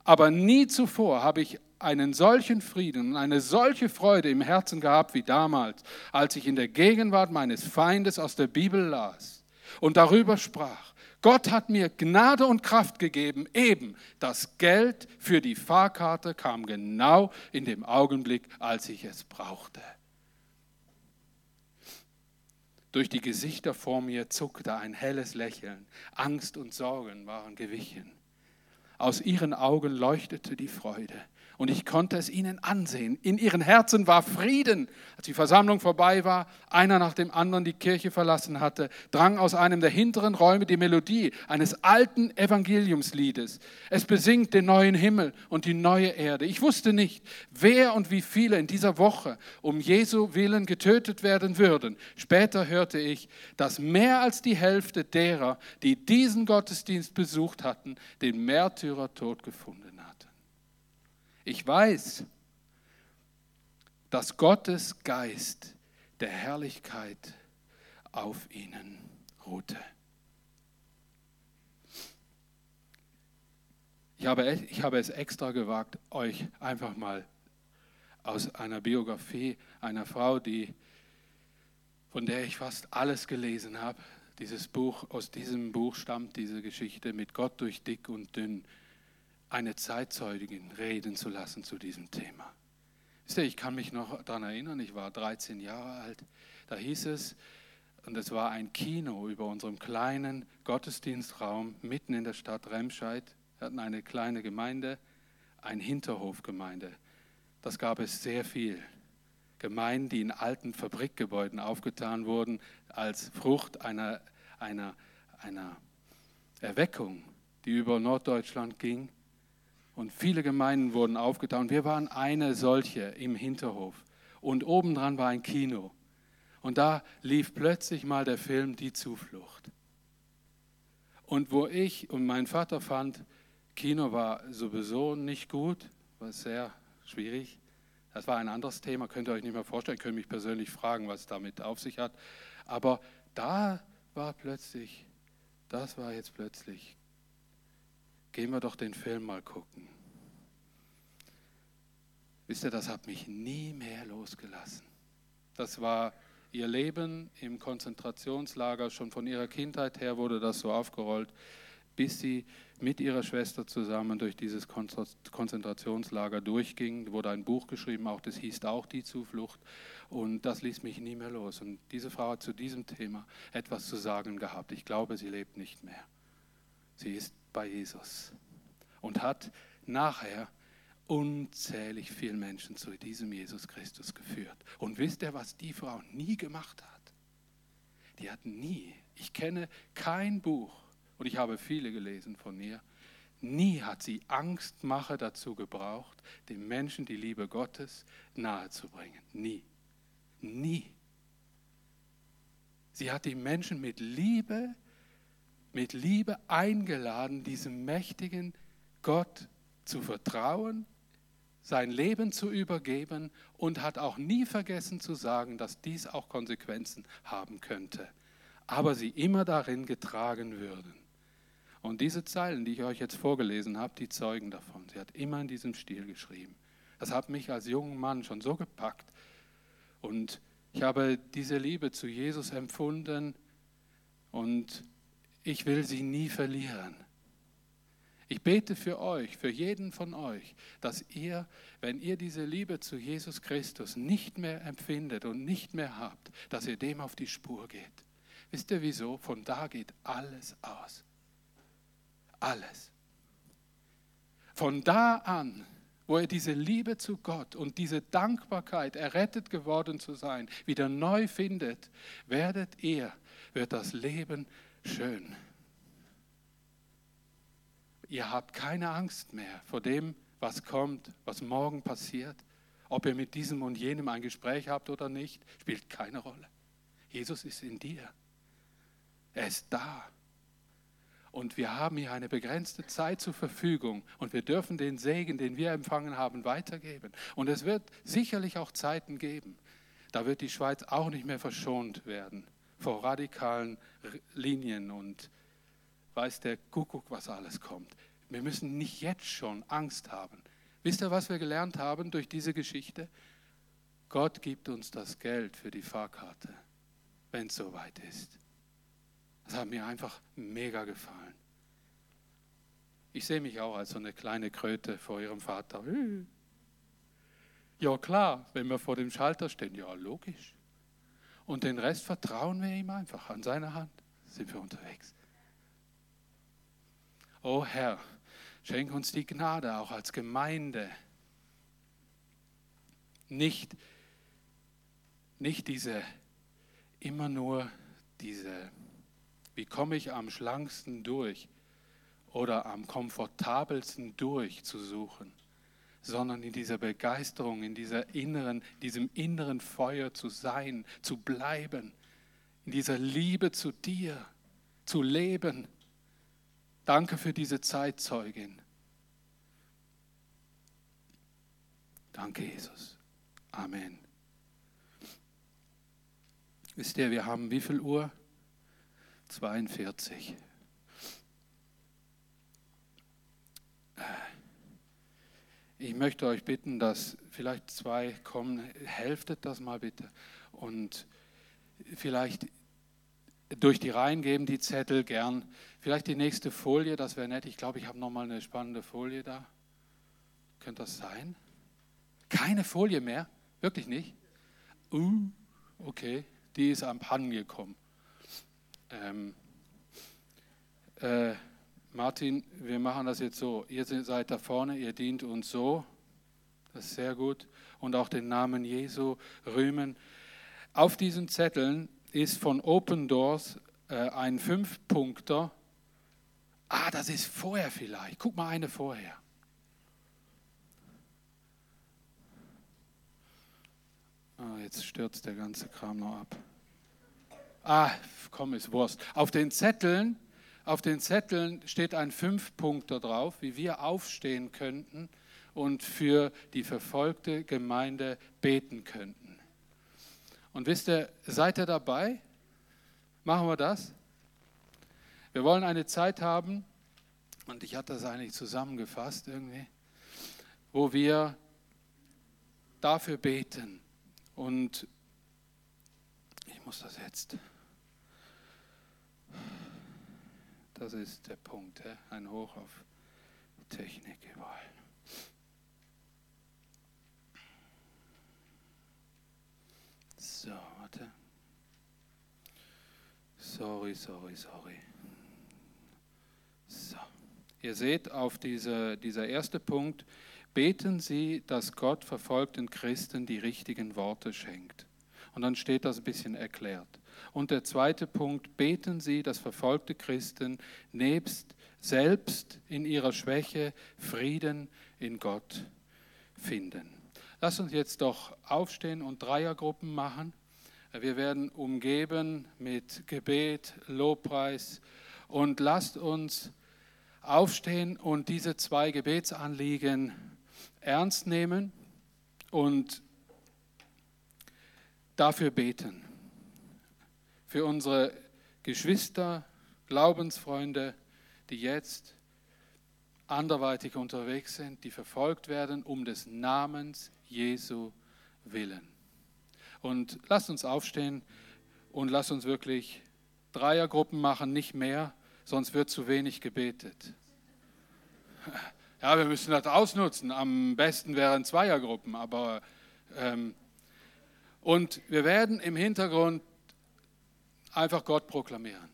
Aber nie zuvor habe ich einen solchen Frieden und eine solche Freude im Herzen gehabt wie damals, als ich in der Gegenwart meines Feindes aus der Bibel las und darüber sprach. Gott hat mir Gnade und Kraft gegeben, eben das Geld für die Fahrkarte kam genau in dem Augenblick, als ich es brauchte. Durch die Gesichter vor mir zuckte ein helles Lächeln. Angst und Sorgen waren gewichen. Aus ihren Augen leuchtete die Freude und ich konnte es ihnen ansehen. In ihren Herzen war Frieden. Als die Versammlung vorbei war, einer nach dem anderen die Kirche verlassen hatte, drang aus einem der hinteren Räume die Melodie eines alten Evangeliumsliedes. Es besingt den neuen Himmel und die neue Erde. Ich wusste nicht, wer und wie viele in dieser Woche um Jesu willen getötet werden würden. Später hörte ich, dass mehr als die Hälfte derer, die diesen Gottesdienst besucht hatten, den Märtyrertod gefunden ich weiß, dass Gottes Geist der Herrlichkeit auf ihnen ruhte. Ich habe, ich habe es extra gewagt, euch einfach mal aus einer Biografie einer Frau, die, von der ich fast alles gelesen habe, dieses Buch, aus diesem Buch stammt diese Geschichte mit Gott durch dick und dünn, eine Zeitzeugin reden zu lassen zu diesem Thema. Wisst ihr, ich kann mich noch daran erinnern, ich war 13 Jahre alt, da hieß es, und es war ein Kino über unserem kleinen Gottesdienstraum mitten in der Stadt Remscheid. Wir hatten eine kleine Gemeinde, eine Hinterhofgemeinde. Das gab es sehr viel. Gemeinden, die in alten Fabrikgebäuden aufgetan wurden, als Frucht einer, einer, einer Erweckung, die über Norddeutschland ging. Und viele Gemeinden wurden aufgetan. Wir waren eine solche im Hinterhof. Und obendran war ein Kino. Und da lief plötzlich mal der Film Die Zuflucht. Und wo ich und mein Vater fand, Kino war sowieso nicht gut, war sehr schwierig. Das war ein anderes Thema, könnt ihr euch nicht mehr vorstellen, könnt mich persönlich fragen, was damit auf sich hat. Aber da war plötzlich, das war jetzt plötzlich gehen wir doch den Film mal gucken. Wisst ihr, das hat mich nie mehr losgelassen. Das war ihr Leben im Konzentrationslager, schon von ihrer Kindheit her wurde das so aufgerollt, bis sie mit ihrer Schwester zusammen durch dieses Konzentrationslager durchging, wurde ein Buch geschrieben, auch das hieß auch die Zuflucht und das ließ mich nie mehr los. Und diese Frau hat zu diesem Thema etwas zu sagen gehabt. Ich glaube, sie lebt nicht mehr. Sie ist bei Jesus und hat nachher unzählig viele Menschen zu diesem Jesus Christus geführt. Und wisst ihr, was die Frau nie gemacht hat? die hat nie, ich kenne kein Buch, und ich habe viele gelesen von ihr, nie hat sie Angstmache dazu gebraucht, dem Menschen die Liebe Gottes nahezubringen. Nie. Nie. Sie hat die Menschen mit Liebe, mit Liebe eingeladen, diesem mächtigen Gott zu vertrauen, sein Leben zu übergeben und hat auch nie vergessen zu sagen, dass dies auch Konsequenzen haben könnte, aber sie immer darin getragen würden. Und diese Zeilen, die ich euch jetzt vorgelesen habe, die zeugen davon. Sie hat immer in diesem Stil geschrieben. Das hat mich als junger Mann schon so gepackt. Und ich habe diese Liebe zu Jesus empfunden und ich will sie nie verlieren. Ich bete für euch, für jeden von euch, dass ihr, wenn ihr diese Liebe zu Jesus Christus nicht mehr empfindet und nicht mehr habt, dass ihr dem auf die Spur geht. Wisst ihr wieso? Von da geht alles aus. Alles. Von da an, wo ihr diese Liebe zu Gott und diese Dankbarkeit, errettet geworden zu sein, wieder neu findet, werdet ihr, wird das Leben schön. Ihr habt keine Angst mehr vor dem, was kommt, was morgen passiert. Ob ihr mit diesem und jenem ein Gespräch habt oder nicht, spielt keine Rolle. Jesus ist in dir. Er ist da. Und wir haben hier eine begrenzte Zeit zur Verfügung und wir dürfen den Segen, den wir empfangen haben, weitergeben. Und es wird sicherlich auch Zeiten geben, da wird die Schweiz auch nicht mehr verschont werden vor radikalen Linien und weiß der Kuckuck, was alles kommt. Wir müssen nicht jetzt schon Angst haben. Wisst ihr, was wir gelernt haben durch diese Geschichte? Gott gibt uns das Geld für die Fahrkarte, wenn es soweit ist. Das hat mir einfach mega gefallen. Ich sehe mich auch als so eine kleine Kröte vor ihrem Vater. Ja klar, wenn wir vor dem Schalter stehen, ja logisch. Und den Rest vertrauen wir ihm einfach an seine Hand. Sind wir unterwegs. Oh Herr, schenk uns die Gnade auch als Gemeinde. Nicht, nicht diese, immer nur diese wie komme ich am schlanksten durch oder am komfortabelsten durch zu suchen, sondern in dieser Begeisterung, in dieser inneren, diesem inneren Feuer zu sein, zu bleiben, in dieser Liebe zu dir, zu leben. Danke für diese Zeitzeugin. Danke, Jesus. Amen. Wisst ihr, wir haben wie viel Uhr? 42. Ich möchte euch bitten, dass vielleicht zwei kommen, helftet das mal bitte und vielleicht durch die Reihen geben die Zettel gern. Vielleicht die nächste Folie, das wäre nett. Ich glaube, ich habe noch mal eine spannende Folie da. Könnte das sein? Keine Folie mehr? Wirklich nicht? Uh, okay, die ist am Pannen gekommen. Ähm, äh, Martin, wir machen das jetzt so. Ihr seid da vorne, ihr dient uns so. Das ist sehr gut. Und auch den Namen Jesu rühmen. Auf diesen Zetteln ist von Open Doors äh, ein Fünfpunkter. Ah, das ist vorher vielleicht. Guck mal eine vorher. Ah, jetzt stürzt der ganze Kram noch ab. Ah, komm, ist Wurst. Auf den Zetteln, auf den Zetteln steht ein Fünfpunkter drauf, wie wir aufstehen könnten und für die verfolgte Gemeinde beten könnten. Und wisst ihr, seid ihr dabei? Machen wir das? Wir wollen eine Zeit haben, und ich hatte das eigentlich zusammengefasst irgendwie, wo wir dafür beten. Und ich muss das jetzt. Das ist der Punkt, ein Hoch auf Technik überall. So, warte. Sorry, sorry, sorry. So. Ihr seht auf diese, dieser erste Punkt, beten Sie, dass Gott verfolgten Christen die richtigen Worte schenkt. Und dann steht das ein bisschen erklärt. Und der zweite Punkt, beten Sie, dass verfolgte Christen nebst selbst in ihrer Schwäche Frieden in Gott finden. Lass uns jetzt doch aufstehen und Dreiergruppen machen. Wir werden umgeben mit Gebet, Lobpreis und lasst uns aufstehen und diese zwei Gebetsanliegen ernst nehmen und dafür beten. Für unsere Geschwister, Glaubensfreunde, die jetzt anderweitig unterwegs sind, die verfolgt werden um des Namens Jesu willen. Und lasst uns aufstehen und lasst uns wirklich Dreiergruppen machen, nicht mehr, sonst wird zu wenig gebetet. Ja, wir müssen das ausnutzen. Am besten wären Zweiergruppen, aber ähm, und wir werden im Hintergrund einfach Gott proklamieren.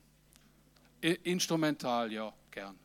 Instrumental, ja, gern.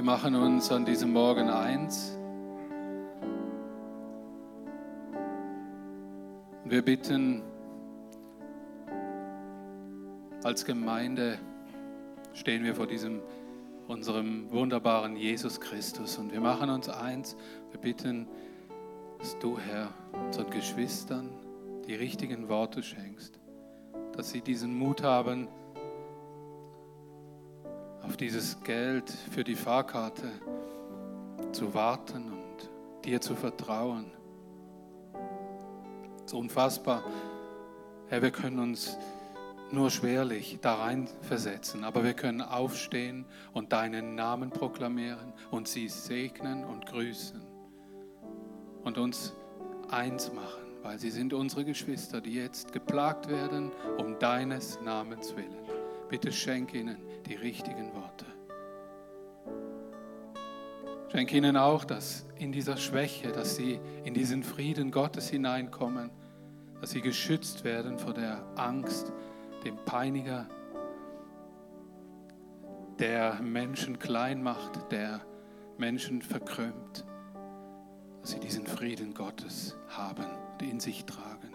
Wir machen uns an diesem Morgen eins. Wir bitten als Gemeinde, stehen wir vor diesem unserem wunderbaren Jesus Christus und wir machen uns eins. Wir bitten, dass du, Herr, unseren Geschwistern die richtigen Worte schenkst, dass sie diesen Mut haben, dieses Geld für die Fahrkarte zu warten und dir zu vertrauen. So unfassbar. Herr, wir können uns nur schwerlich da rein versetzen, aber wir können aufstehen und deinen Namen proklamieren und sie segnen und grüßen und uns eins machen, weil sie sind unsere Geschwister, die jetzt geplagt werden um deines Namens willen. Bitte schenk ihnen die richtigen Worte. Schenk ihnen auch, dass in dieser Schwäche, dass sie in diesen Frieden Gottes hineinkommen, dass sie geschützt werden vor der Angst, dem Peiniger, der Menschen klein macht, der Menschen verkrümmt, dass sie diesen Frieden Gottes haben und in sich tragen.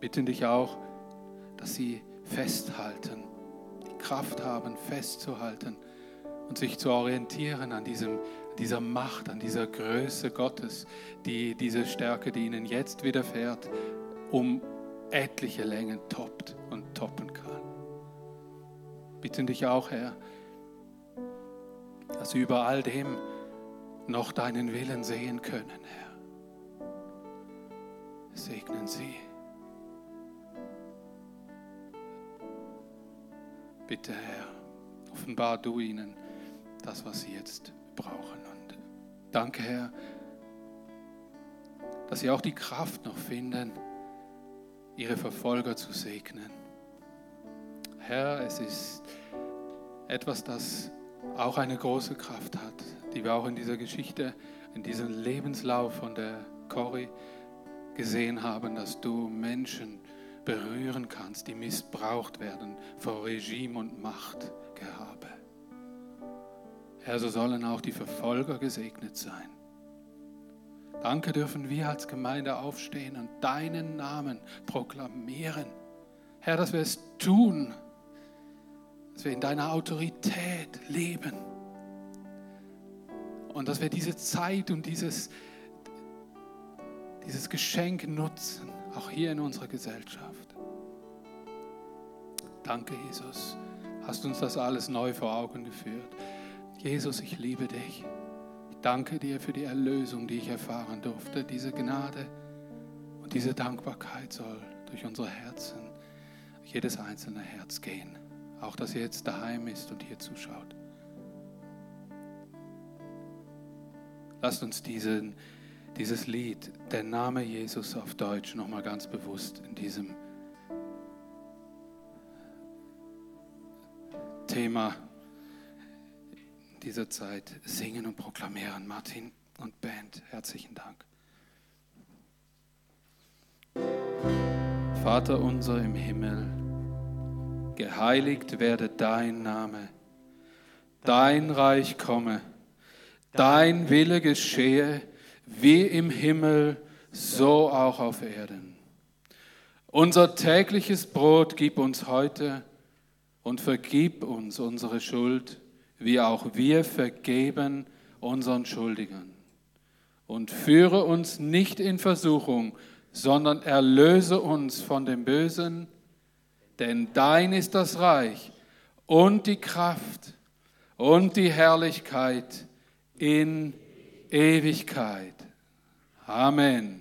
Bitten dich auch, dass sie festhalten, die Kraft haben, festzuhalten und sich zu orientieren an diesem, dieser Macht, an dieser Größe Gottes, die diese Stärke, die ihnen jetzt widerfährt, um etliche Längen toppt und toppen kann. Bitten dich auch, Herr, dass sie über all dem noch deinen Willen sehen können, Herr. Segnen sie. Bitte, Herr, offenbar du ihnen das, was sie jetzt brauchen. Und danke, Herr, dass sie auch die Kraft noch finden, ihre Verfolger zu segnen. Herr, es ist etwas, das auch eine große Kraft hat, die wir auch in dieser Geschichte, in diesem Lebenslauf von der Cory gesehen haben, dass du Menschen berühren kannst, die missbraucht werden vor Regime und Machtgehabe. Herr, so sollen auch die Verfolger gesegnet sein. Danke dürfen wir als Gemeinde aufstehen und deinen Namen proklamieren. Herr, dass wir es tun, dass wir in deiner Autorität leben und dass wir diese Zeit und dieses, dieses Geschenk nutzen, auch hier in unserer Gesellschaft. Danke, Jesus, hast uns das alles neu vor Augen geführt. Jesus, ich liebe dich danke dir für die Erlösung, die ich erfahren durfte. Diese Gnade und diese Dankbarkeit soll durch unsere Herzen, jedes einzelne Herz gehen. Auch dass ihr jetzt daheim ist und hier zuschaut. Lasst uns diesen, dieses Lied, der Name Jesus auf Deutsch, nochmal ganz bewusst in diesem Thema dieser Zeit singen und proklamieren. Martin und Band, herzlichen Dank. Vater unser im Himmel, geheiligt werde dein Name, dein Reich komme, dein Wille geschehe, wie im Himmel, so auch auf Erden. Unser tägliches Brot gib uns heute und vergib uns unsere Schuld wie auch wir vergeben unseren Schuldigern. Und führe uns nicht in Versuchung, sondern erlöse uns von dem Bösen, denn dein ist das Reich und die Kraft und die Herrlichkeit in Ewigkeit. Amen.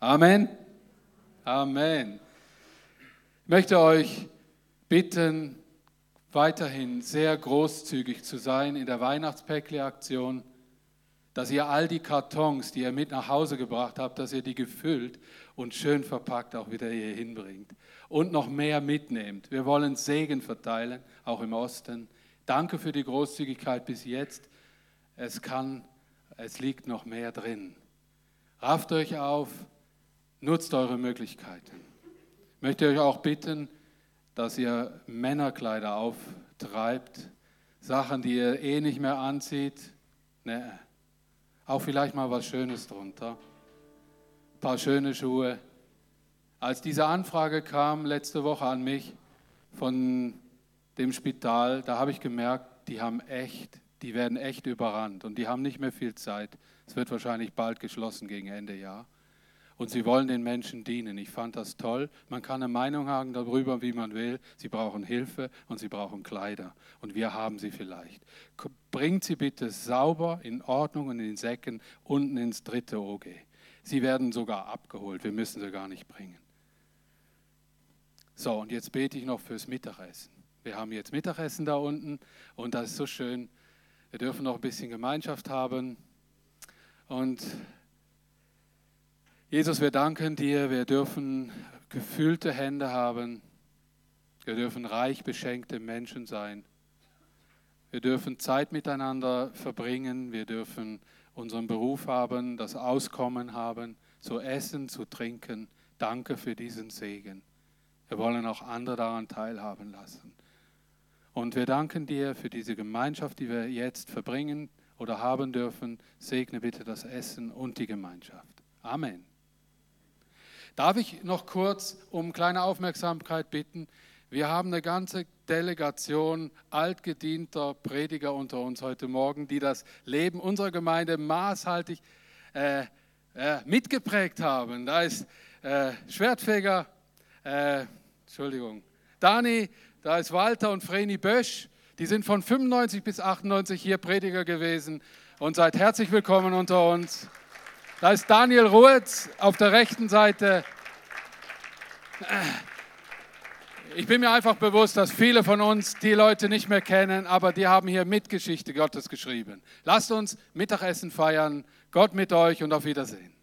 Amen. Amen. Ich möchte euch bitten, weiterhin sehr großzügig zu sein in der Weihnachtspäckle-Aktion, dass ihr all die Kartons, die ihr mit nach Hause gebracht habt, dass ihr die gefüllt und schön verpackt auch wieder hier hinbringt und noch mehr mitnehmt. Wir wollen Segen verteilen, auch im Osten. Danke für die Großzügigkeit bis jetzt. Es kann, es liegt noch mehr drin. Rafft euch auf, nutzt eure Möglichkeiten. Ich möchte euch auch bitten, dass ihr Männerkleider auftreibt, Sachen, die ihr eh nicht mehr anzieht. Ne. Auch vielleicht mal was Schönes drunter. Ein paar schöne Schuhe. Als diese Anfrage kam letzte Woche an mich von dem Spital, da habe ich gemerkt, die haben echt, die werden echt überrannt und die haben nicht mehr viel Zeit. Es wird wahrscheinlich bald geschlossen gegen Ende Jahr. Und sie wollen den Menschen dienen. Ich fand das toll. Man kann eine Meinung haben darüber, wie man will. Sie brauchen Hilfe und sie brauchen Kleider. Und wir haben sie vielleicht. Bringt sie bitte sauber in Ordnung und in Säcken unten ins dritte OG. Sie werden sogar abgeholt. Wir müssen sie gar nicht bringen. So, und jetzt bete ich noch fürs Mittagessen. Wir haben jetzt Mittagessen da unten und das ist so schön. Wir dürfen noch ein bisschen Gemeinschaft haben. Und Jesus, wir danken dir, wir dürfen gefüllte Hände haben. Wir dürfen reich beschenkte Menschen sein. Wir dürfen Zeit miteinander verbringen. Wir dürfen unseren Beruf haben, das Auskommen haben, zu essen, zu trinken. Danke für diesen Segen. Wir wollen auch andere daran teilhaben lassen. Und wir danken dir für diese Gemeinschaft, die wir jetzt verbringen oder haben dürfen. Segne bitte das Essen und die Gemeinschaft. Amen. Darf ich noch kurz um kleine Aufmerksamkeit bitten? Wir haben eine ganze Delegation altgedienter Prediger unter uns heute Morgen, die das Leben unserer Gemeinde maßhaltig äh, äh, mitgeprägt haben. Da ist äh, Schwertfeger, äh, Entschuldigung, Dani, da ist Walter und Vreni Bösch. Die sind von 95 bis 98 hier Prediger gewesen und seid herzlich willkommen unter uns. Da ist Daniel Ruetz auf der rechten Seite. Ich bin mir einfach bewusst, dass viele von uns die Leute nicht mehr kennen, aber die haben hier mit Geschichte Gottes geschrieben. Lasst uns Mittagessen feiern. Gott mit euch und auf Wiedersehen.